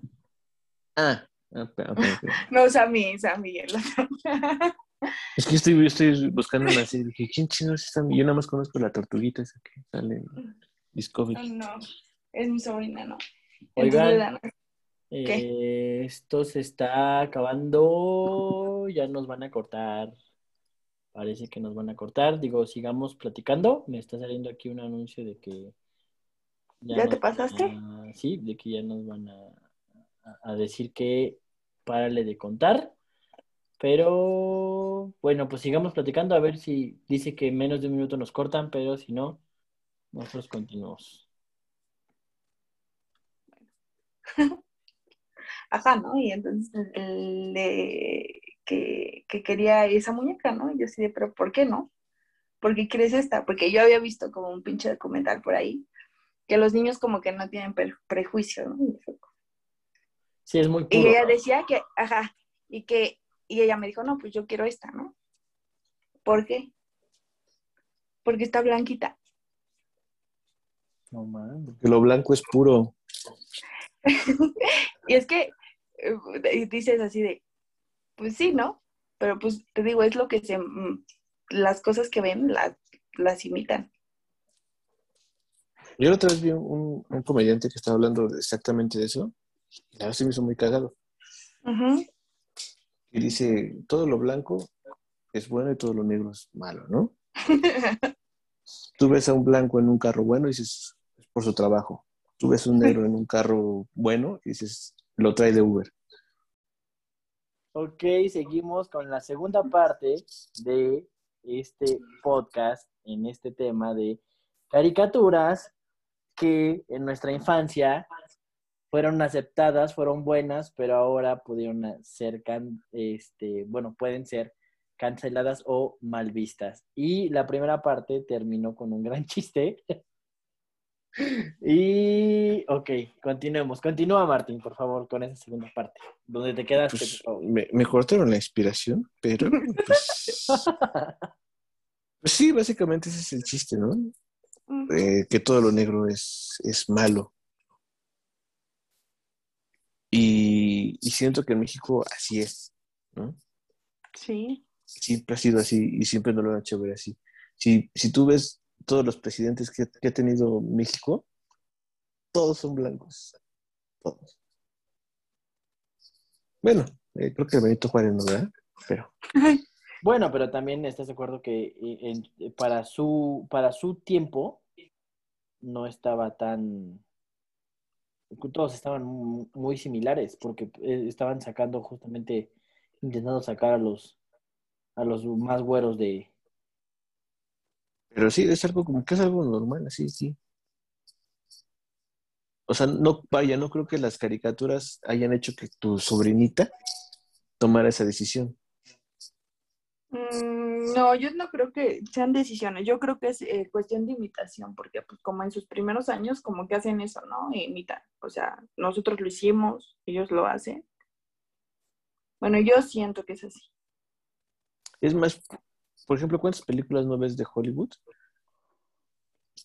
Ah. No, Sammy, Sammy. el otro. Es que estoy, yo estoy buscando una serie. Dije, ¿quién chino es esta? Yo nada más conozco la tortuguita esa que sale en Discovery. no, es mi sobrina, no. Oigan. Eh, esto se está acabando. Ya nos van a cortar. Parece que nos van a cortar. Digo, sigamos platicando. Me está saliendo aquí un anuncio de que. ¿Ya te nos pasaste? sí, de que ya nos van a, a- decir que párale de contar. Pero bueno, pues sigamos platicando a ver si dice que en menos de un minuto nos cortan, pero si no, nosotros continuamos. Ajá, ¿no? Y entonces le, que, que quería esa muñeca, ¿no? Y yo así de, pero ¿por qué no? ¿Por qué quieres esta? Porque yo había visto como un pinche documental por ahí, que los niños como que no tienen pre- prejuicio, ¿no? Sí, es muy Y puro. ella decía que, ajá, y que, y ella me dijo, no, pues yo quiero esta, ¿no? ¿Por qué? Porque está blanquita. No mames. Que lo blanco es puro. y es que eh, y dices así de, pues sí, ¿no? Pero pues te digo, es lo que se, mm, las cosas que ven las, las imitan. Yo la otra vez vi un, un comediante que estaba hablando exactamente de eso. Y la verdad se me hizo muy cagado. Y dice, todo lo blanco es bueno y todo lo negro es malo, ¿no? Tú ves a un blanco en un carro bueno y dices, es por su trabajo. Tú ves un negro en un carro bueno y dices, lo trae de Uber. Ok, seguimos con la segunda parte de este podcast en este tema de caricaturas que en nuestra infancia fueron aceptadas, fueron buenas, pero ahora pudieron ser, can- este, bueno, pueden ser canceladas o mal vistas. Y la primera parte terminó con un gran chiste. Y, ok, continuemos. Continúa, Martín, por favor, con esa segunda parte, donde te quedaste, Pues, por favor. me, me cortaron la inspiración, pero pues, pues sí, básicamente ese es el chiste, ¿no? Eh, que todo lo negro es, es malo. Y, y siento que en México así es, ¿no? Sí. Siempre ha sido así y siempre nos lo han hecho ver así. Si, si tú ves todos los presidentes que, que ha tenido México, todos son blancos. Todos. Bueno, eh, creo que Benito Juárez no, ¿verdad? Pero. Bueno, pero también estás de acuerdo que eh, en- para, su, para su tiempo no estaba tan... Todos estaban mu- muy similares porque eh, estaban sacando justamente, intentando sacar a los, a los más güeros de... Pero sí, es algo como que es algo normal, así, sí. O sea, no, vaya, no creo que las caricaturas hayan hecho que tu sobrinita tomara esa decisión. Mm, no, yo no creo que sean decisiones, yo creo que es eh, cuestión de imitación, porque pues como en sus primeros años como que hacen eso, ¿no? E imitan, o sea, nosotros lo hicimos, ellos lo hacen. Bueno, yo siento que es así. Es más, por ejemplo, ¿cuántas películas no ves de Hollywood?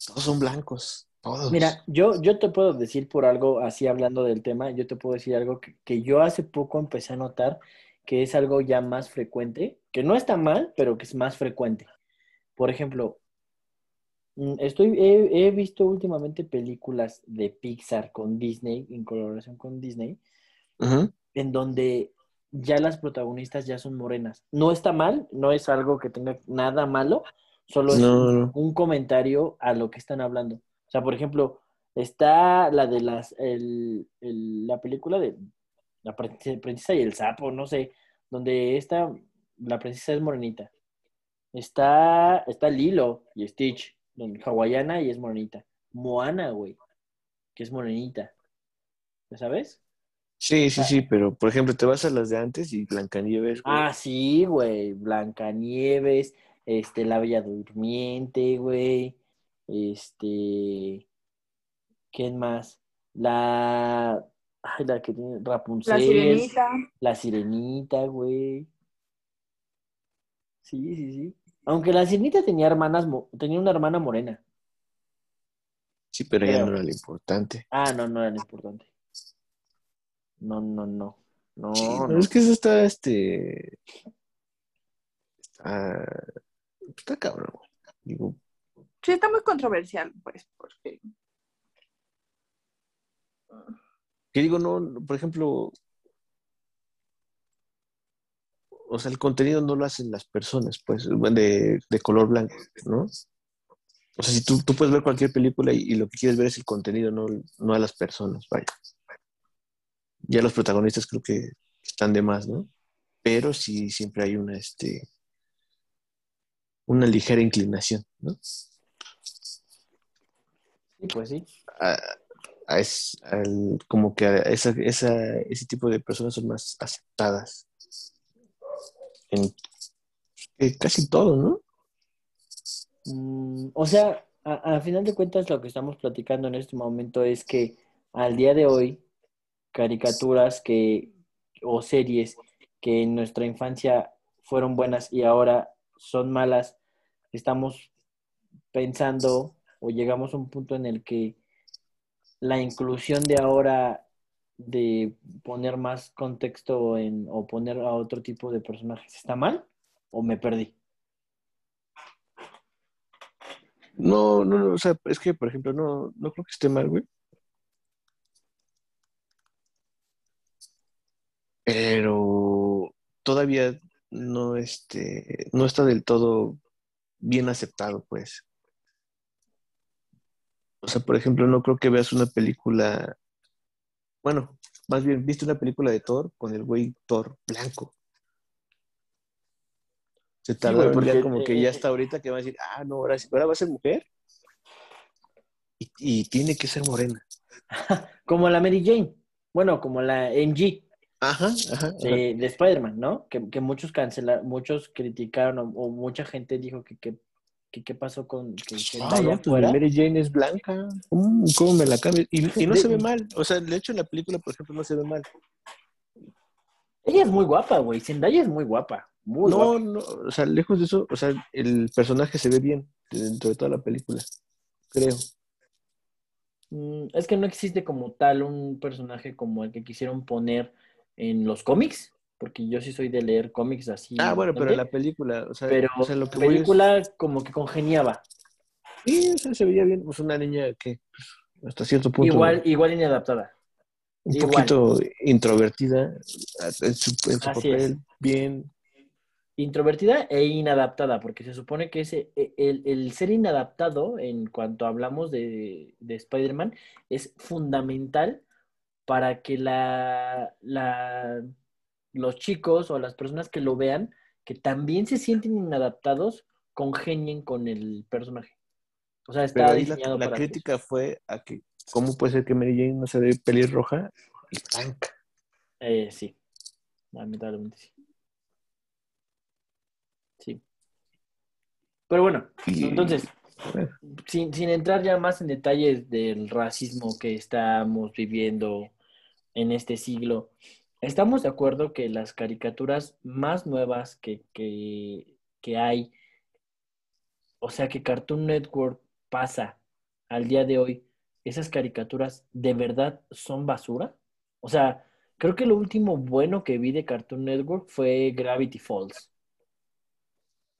Todos son blancos, todos. Mira, yo, yo te puedo decir por algo, así hablando del tema, yo te puedo decir algo que, que yo hace poco empecé a notar que es algo ya más frecuente, que no está mal, pero que es más frecuente. Por ejemplo, mm, estoy, he, he visto últimamente películas de Pixar con Disney, en colaboración con Disney, en donde ya las protagonistas ya son morenas. No está mal, no es algo que tenga nada malo, solo es No, no. un comentario a lo que están hablando. O sea, por ejemplo, está la de las, el, el- la película de la princesa, y el sapo, no sé, donde esta, la princesa es morenita. Está, está Lilo y Stitch, donde hawaiana y es morenita. Moana, güey, que es morenita. ¿Ya sabes? Sí, sí, sí, pero por ejemplo, te vas a las de antes y Blancanieves, güey. Ah, sí, güey. Blancanieves, este, La Bella Durmiente, güey. Este, ¿quién más? La, ay, la que tiene La Rapunzel, sirenita, la Sirenita, güey. Sí, sí, sí. Aunque la Sirenita tenía hermanas, tenía una hermana morena. Sí, pero ya Creo. no era lo importante. Ah, no, no era lo importante. No, no, no. No, no. es que eso está, este... Está, está cabrón. güey. Digo, sí, está muy controversial, pues, porque que digo, no, por ejemplo, o sea, el contenido no lo hacen las personas, pues, de, de color blanco, ¿no? O sea, si tú, tú puedes ver cualquier película y, y lo que quieres ver es el contenido, no, no a las personas, vaya. Ya los protagonistas creo que están de más, ¿no? Pero sí siempre hay una, este, una ligera inclinación, ¿no? Sí, pues sí. a, es- al- como que esa, ese tipo de personas son más aceptadas en casi todo, ¿no? Mm, o sea, a, a final de cuentas lo que estamos platicando en este momento es que al día de hoy, caricaturas que o series que en nuestra infancia fueron buenas y ahora son malas, estamos pensando o llegamos a un punto en el que la inclusión de ahora de poner más contexto en o poner a otro tipo de personajes está mal o me perdí. No, no, no, o sea, es que, por ejemplo, no, no creo que esté mal, güey. Pero todavía no, este, no está del todo bien aceptado, pues. O sea, por ejemplo, no creo que veas una película, bueno, más bien, viste una película de Thor con el güey Thor blanco. Se tardaron porque, ya como que eh, ya eh, hasta ahorita que van a decir, ah, no, ahora, sí- ahora va a ser mujer y, y tiene que ser morena. Como la Mary Jane. Bueno, como la MG Ajá, ajá. de Spider-Man, ¿no? Que, que muchos cancelaron, muchos criticaron o, o mucha gente dijo que que- qué pasó con que Ah, Zendaya no, pues. Mary Jane es blanca. ¿Cómo, cómo me la cambias? Y, y no De- se ve mal. O sea, de hecho, en la película, por ejemplo, no se ve mal. Ella es muy guapa, güey. Zendaya es muy guapa. Muy no, guapa. no, o sea, lejos de eso, o sea, el personaje se ve bien dentro de toda la película, creo. Mm, Es que no existe como tal un personaje como el que quisieron poner en los cómics, porque yo sí soy de leer cómics así. Ah, bueno, pero la película, o sea, pero o sea, lo que la voy es- película como que congeniaba. Sí, o sea, se veía bien, pues una niña que pues, hasta cierto punto. Igual, igual inadaptada. Un Igual. poquito introvertida en su, en su papel, es. bien. Introvertida e inadaptada, porque se supone que ese, e- el, el ser inadaptado, en cuanto hablamos de, de Spider-Man, es fundamental para que la, la, los chicos o las personas que lo vean, que también se sienten inadaptados, congenien con el personaje. O sea, está Pero la, diseñado la para crítica fue a que, ¿cómo puede ser que Mary Jane no se ve pelirroja y blanca? Eh, sí, lamentablemente sí. Sí. Pero bueno, Y- entonces, sin, sin entrar ya más en detalles del racismo que estamos viviendo en este siglo, ¿estamos de acuerdo que las caricaturas más nuevas que, que, que hay, o sea, que Cartoon Network pasa al día de hoy, esas caricaturas de verdad son basura? O sea, creo que lo último bueno que vi de Cartoon Network fue Gravity Falls.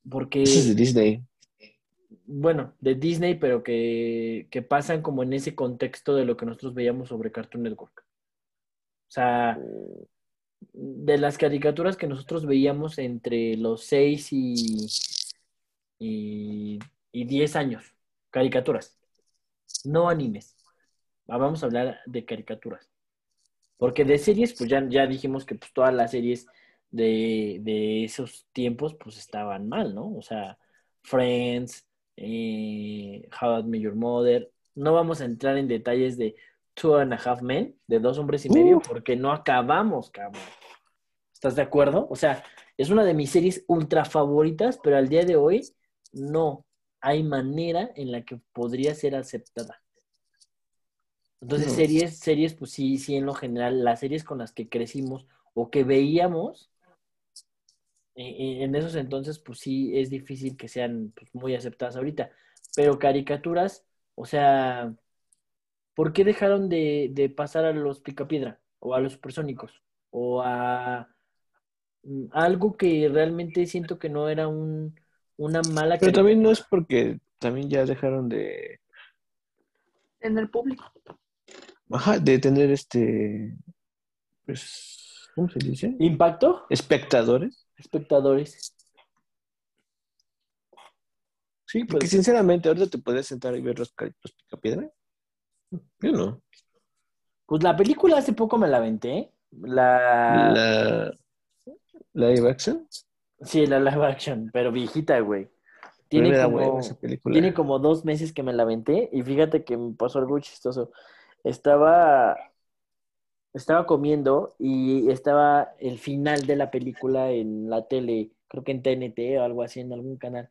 Porque Eso es de Disney. bueno, de Disney, pero que, que pasan como en ese contexto de lo que nosotros veíamos sobre Cartoon Network. O sea, de las caricaturas que nosotros veíamos entre los 6 y, y, y 10 años. Caricaturas, no animes. Ah, Vamos a hablar de caricaturas. Porque de series, pues ya, ya dijimos que pues, todas las series de, de esos tiempos, pues estaban mal, ¿no? O sea, Friends, eh, How I Met Your Mother. No vamos a entrar en detalles de Two and a Half Men, de dos hombres y medio, porque no acabamos, cabrón. ¿Estás de acuerdo? O sea, es una de mis series ultra favoritas, pero al día de hoy no hay manera en la que podría ser aceptada. Entonces, No. series, series, pues sí, sí, en lo general, las series con las que crecimos o que veíamos, eh, eh, en esos entonces, pues sí, es difícil que sean pues, muy aceptadas ahorita. Pero caricaturas, o sea, ¿por qué dejaron de, de pasar a los Picapiedra o a los Supersónicos o a mm, algo que realmente siento que no era un, una mala Pero también no es porque también ya dejaron de, En el público. ajá, de tener este, pues, ¿cómo se dice? ¿Impacto? Espectadores. Espectadores. Sí, Porque pues sinceramente, ahorita te puedes sentar y ver los, los picapiedra. Yo no. Pues la película hace poco me la aventé. La... La, la live action. Sí, la live action, pero viejita, güey. Tiene como... esa. Tiene como dos meses que me la aventé y fíjate que me pasó algo chistoso. Estaba, estaba comiendo y estaba el final de la película en la tele, creo que en TNT o algo así, en algún canal.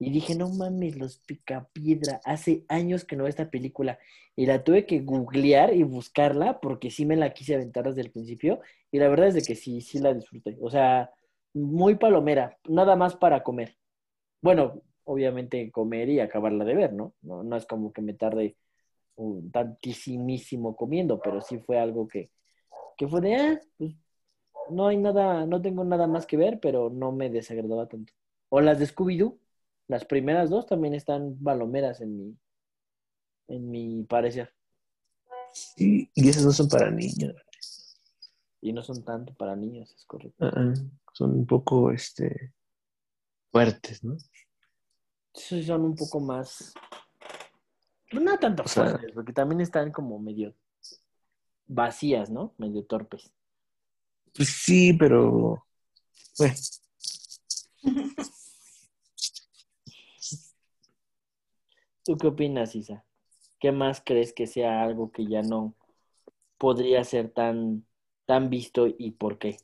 Y dije, no mames, los Picapiedra, hace años que no veo esta película. Y la tuve que googlear y buscarla porque sí me la quise aventar desde el principio. Y la verdad es de que sí, sí la disfruté. O sea, muy palomera, nada más para comer. Bueno, obviamente comer y acabarla de ver, ¿no? No, no es como que me tarde un tantísimísimo comiendo, pero sí fue algo que, que fue de, ah, pues no hay nada, no tengo nada más que ver, pero no me desagradaba tanto. O las de Scooby-Doo, las primeras dos también están balomeras en mi, en mi parecer, Y, y esas no son para niños. y no son tanto para niños, es correcto. Son un poco este fuertes, ¿no? Sí, son un poco más, pues, no tanto O sea- fuertes, porque también están como medio vacías, ¿no? Medio torpes. Pues sí, pero bueno, ¿Tú qué opinas, Isa? ¿Qué más crees que sea algo que ya no podría ser tan, tan visto y por qué?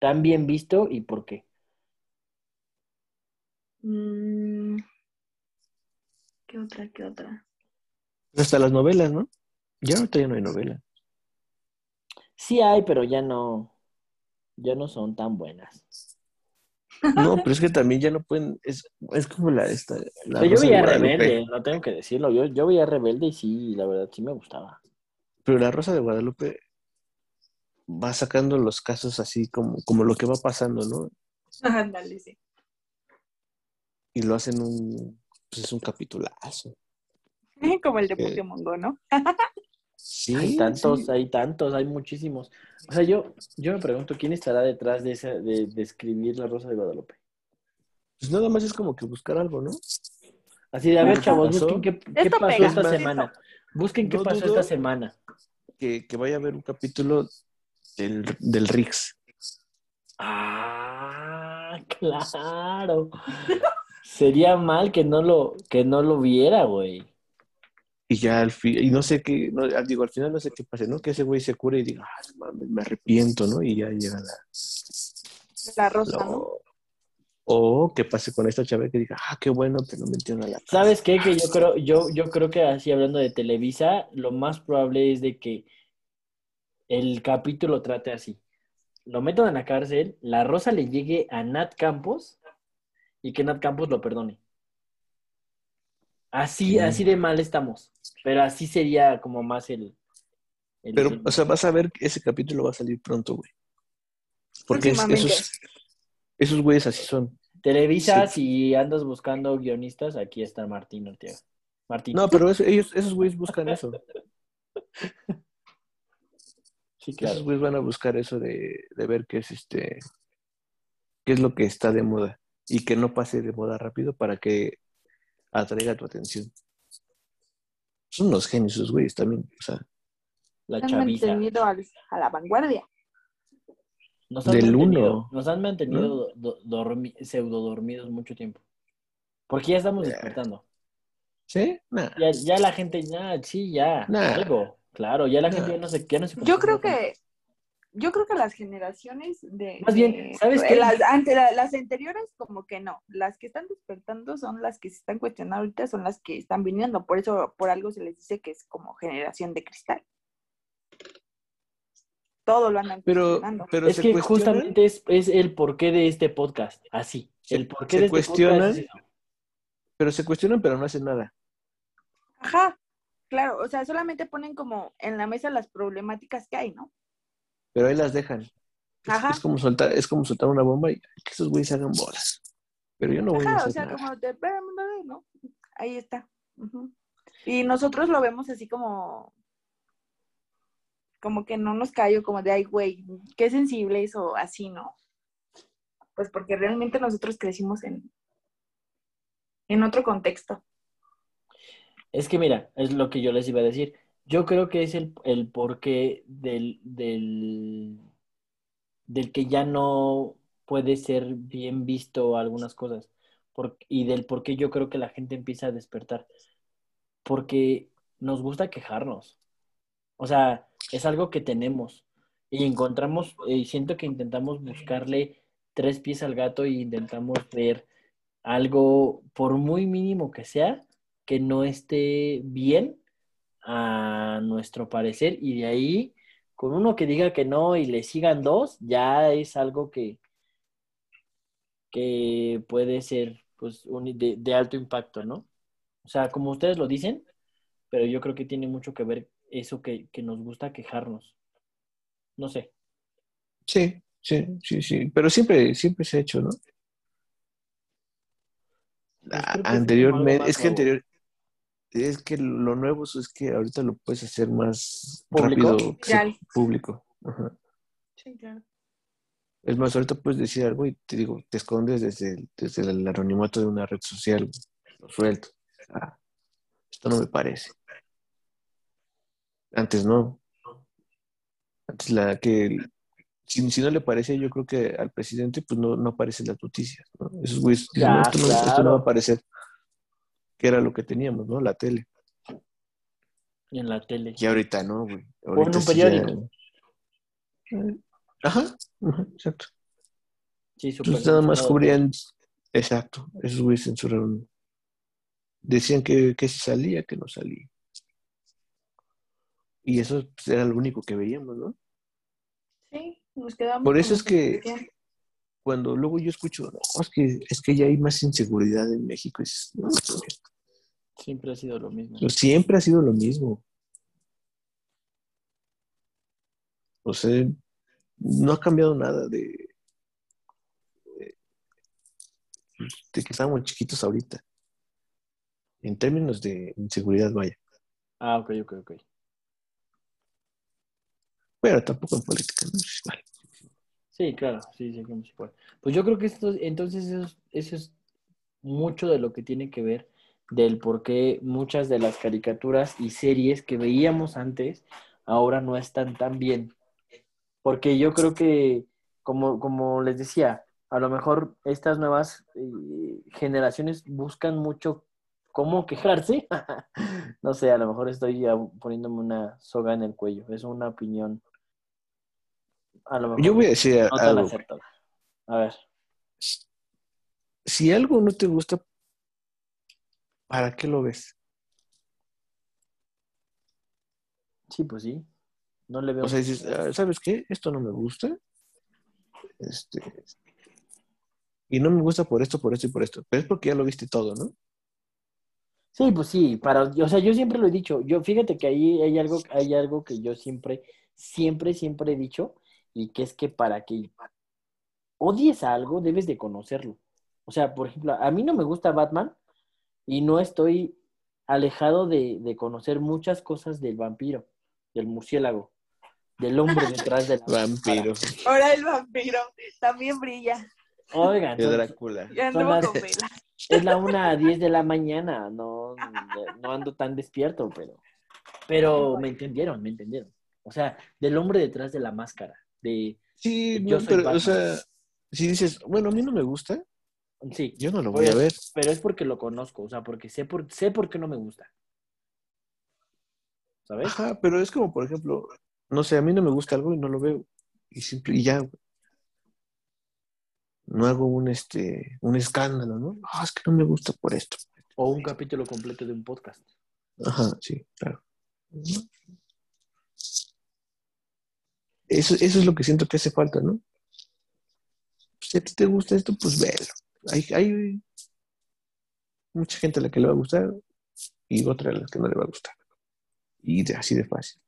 Tan bien visto y por qué. Mm, ¿Qué otra? ¿Qué otra? hasta las novelas, ¿no? Ya ahorita ya no hay novela. Sí hay, pero ya no, ya no son tan buenas. No, pero es que también ya no pueden, es, es como la esta. La Pero yo veía. Rebelde, no tengo que decirlo. Yo, yo veía Rebelde y sí, la verdad sí me gustaba. Pero la Rosa de Guadalupe va sacando los casos así como, como lo que va pasando, ¿no? Ándale, sí. Y lo hacen un, pues es un capitulazo. Como el de Eh. Pokémon Go, ¿no? Sí, hay tantos, sí. hay tantos, hay muchísimos. O sea, yo, yo me pregunto quién estará detrás de esa, de, de escribir La Rosa de Guadalupe. Pues nada más es como que buscar algo, ¿no? Así de, a ver, chavos, ¿Pasó? busquen qué, pasó pega, esta semana. Busquen qué No pasó esta semana. Que, que vaya a haber un capítulo del, del Rix. Ah, claro. Sería mal que no lo, que no lo viera, güey. Y ya al fin, y no sé qué, no, digo, al final no sé qué pase, ¿no? Que ese güey se cure y diga, ah, mames, me arrepiento, ¿no? Y ya llega la, La rosa, ¿no? O que pase con esta chava que diga, ah, qué bueno que no metieron a la casa. ¿Sabes qué? Que yo creo, yo, yo creo que así hablando de Televisa, lo más probable es de que el capítulo trate así. Lo metan en la cárcel, la rosa le llegue a Nat Campos y que Nat Campos lo perdone. Así, Mm. así de mal estamos. Pero así sería como más el. el- Pero, o sea, vas a ver que ese capítulo va a salir pronto, güey. Porque es- esos, esos güeyes así son. Televisa, Sí. si andas buscando guionistas, aquí está Martín Ortega. Martín. No, pero eso- ellos, esos güeyes buscan eso. sí, Esos güeyes van a buscar eso de, de ver qué es este, qué es lo que está de moda y que no pase de moda rápido para que atraiga tu atención. Son unos genios esos güeyes también. O sea, La Han chaviza. mantenido al- a la vanguardia. Nos han Del mantenido, uno. nos han mantenido do- dormi- pseudo dormidos mucho tiempo. Porque ya estamos Eh. despertando. ¿sí? Nah. Ya, ya la gente, ya, sí, ya, Nah. algo. Claro, ya la gente ya no se, ya no se Yo creo que, yo creo que las generaciones de, Más bien, de- ¿sabes qué? Las, ante, la- las anteriores como que no, las que están despertando son las que se están cuestionando ahorita, son las que están viniendo, por eso, por algo se les dice que es como generación de cristal. Todo lo andan Pero, cuestionando. pero Es que cuestionan, justamente es, es el porqué de este podcast, así. Se- el porqué se de este cuestionan. podcast pero se cuestionan, pero no hacen nada. Ajá, claro, o sea, solamente ponen como en la mesa las problemáticas que hay, ¿no? Pero ahí las dejan. Es, Ajá. es como soltar, es como soltar una bomba y que esos güeyes hagan bolas. Pero yo no voy a hacer o sea, nada. como de, ¿no? Ahí está. Y nosotros lo vemos así como, como que no nos cayó, como de, ay, güey, qué sensibles o así, ¿no? Pues porque realmente nosotros crecimos en, en otro contexto. Es que mira, es lo que yo les iba a decir. Yo creo que es el, el porqué del, del, del que ya no puede ser bien visto algunas cosas. Por- y del por qué yo creo que la gente empieza a despertar. Porque nos gusta quejarnos. O sea, es algo que tenemos. Y encontramos, y siento que intentamos buscarle tres pies al gato y intentamos ver algo, por muy mínimo que sea, que no esté bien a nuestro parecer. Y de ahí, con uno que diga que no y le sigan dos, ya es algo que, que puede ser pues, un- de, de alto impacto, ¿no? O sea, como ustedes lo dicen, pero yo creo que tiene mucho que ver eso que, que nos gusta quejarnos. No sé. Sí, sí, sí, sí. Pero siempre, siempre se ha hecho, ¿no? Pues anteriormente, es que anterior, es que lo nuevo es que ahorita lo puedes hacer más ¿Público? rápido, público. Ajá. Sí, claro. Es más, ahorita puedes decir algo y te digo, te escondes desde el, desde el anonimato de una red social, lo suelto. Ah, esto no me parece. Antes no. Antes la que si, si no le parece, yo creo que al presidente pues no, no aparecen las noticias, ¿no? Esos güeyes dicen, Ya, "No, esto, no, esto no claro. va a aparecer. Que era lo que teníamos, ¿no? La tele. En la tele. Y ahorita no, güey. en Ahorita un sí ya- periódico. Ajá, exacto. Sí, Entonces nada más cubrían, exacto, esos güeyes censuraron. Decían que, que si salía, que no salía. Y eso pues, era lo único que veíamos, ¿no? Sí, nos quedamos. Por eso es que- decían. Cuando luego yo escucho, no, es que, es que ya hay más inseguridad en México. no, pues, Siempre ha sido lo mismo. pero siempre ha sido lo mismo. O sea, no ha cambiado nada de, de, de que estábamos chiquitos ahorita. En términos de inseguridad, vaya. Ah, ok, ok, ok. Pero tampoco en política, ¿no? Es igual. Sí, claro, sí, sí, como puede. Pues yo creo que esto, entonces eso, es- eso es mucho de lo que tiene que ver del por qué muchas de las caricaturas y series que veíamos antes ahora no están tan bien. Porque yo creo que, como, como les decía, a lo mejor estas nuevas eh, generaciones buscan mucho cómo quejarse. No sé, a lo mejor estoy poniéndome una soga en el cuello. Es una opinión. A lo mejor Yo voy a decir no tan algo. A ver. Si algo no te gusta, ¿para qué lo ves? Sí, pues sí. No le veo. O sea, dices, "Ah, ¿sabes qué? Esto no me gusta. Este. Y no me gusta por esto, por esto y por esto. Pero es porque ya lo viste todo, ¿no? Sí, pues sí, para, o sea, yo siempre lo he dicho. Yo, fíjate que ahí hay algo, hay algo que yo siempre, siempre, siempre he dicho, y que es que para que odies a algo, debes de conocerlo. O sea, por ejemplo, a mí no me gusta Batman y no estoy alejado de, de conocer muchas cosas del vampiro, del murciélago, del hombre detrás de la Vampiro. Ahora el vampiro también brilla. Oigan, Drácula. Ya Son anduvo las- con vela. es la una a 10 de la mañana, no, no ando tan despierto, pero, pero me entendieron, me entendieron. O sea, del hombre detrás de la máscara, de, Sí, Yo no, soy pero, Batman. o sea, si dices, bueno, a mí no me gusta, sí, yo no lo voy a ver. pero es porque lo conozco, o sea, porque sé por, sé por qué no me gusta. ¿Sabes? Ajá, pero es como, por ejemplo, no sé, a mí no me gusta algo y no lo veo. Y simple, y ya. No hago un este, un escándalo, ¿no? Ah, es que no me gusta por esto. O un capítulo completo de un podcast. Ajá, sí, claro. Eso, eso es lo que siento que hace falta, ¿no? Si a ti te gusta esto, pues velo. Hay, hay mucha gente a la que le va a gustar y otra a la que no le va a gustar. Y así de fácil.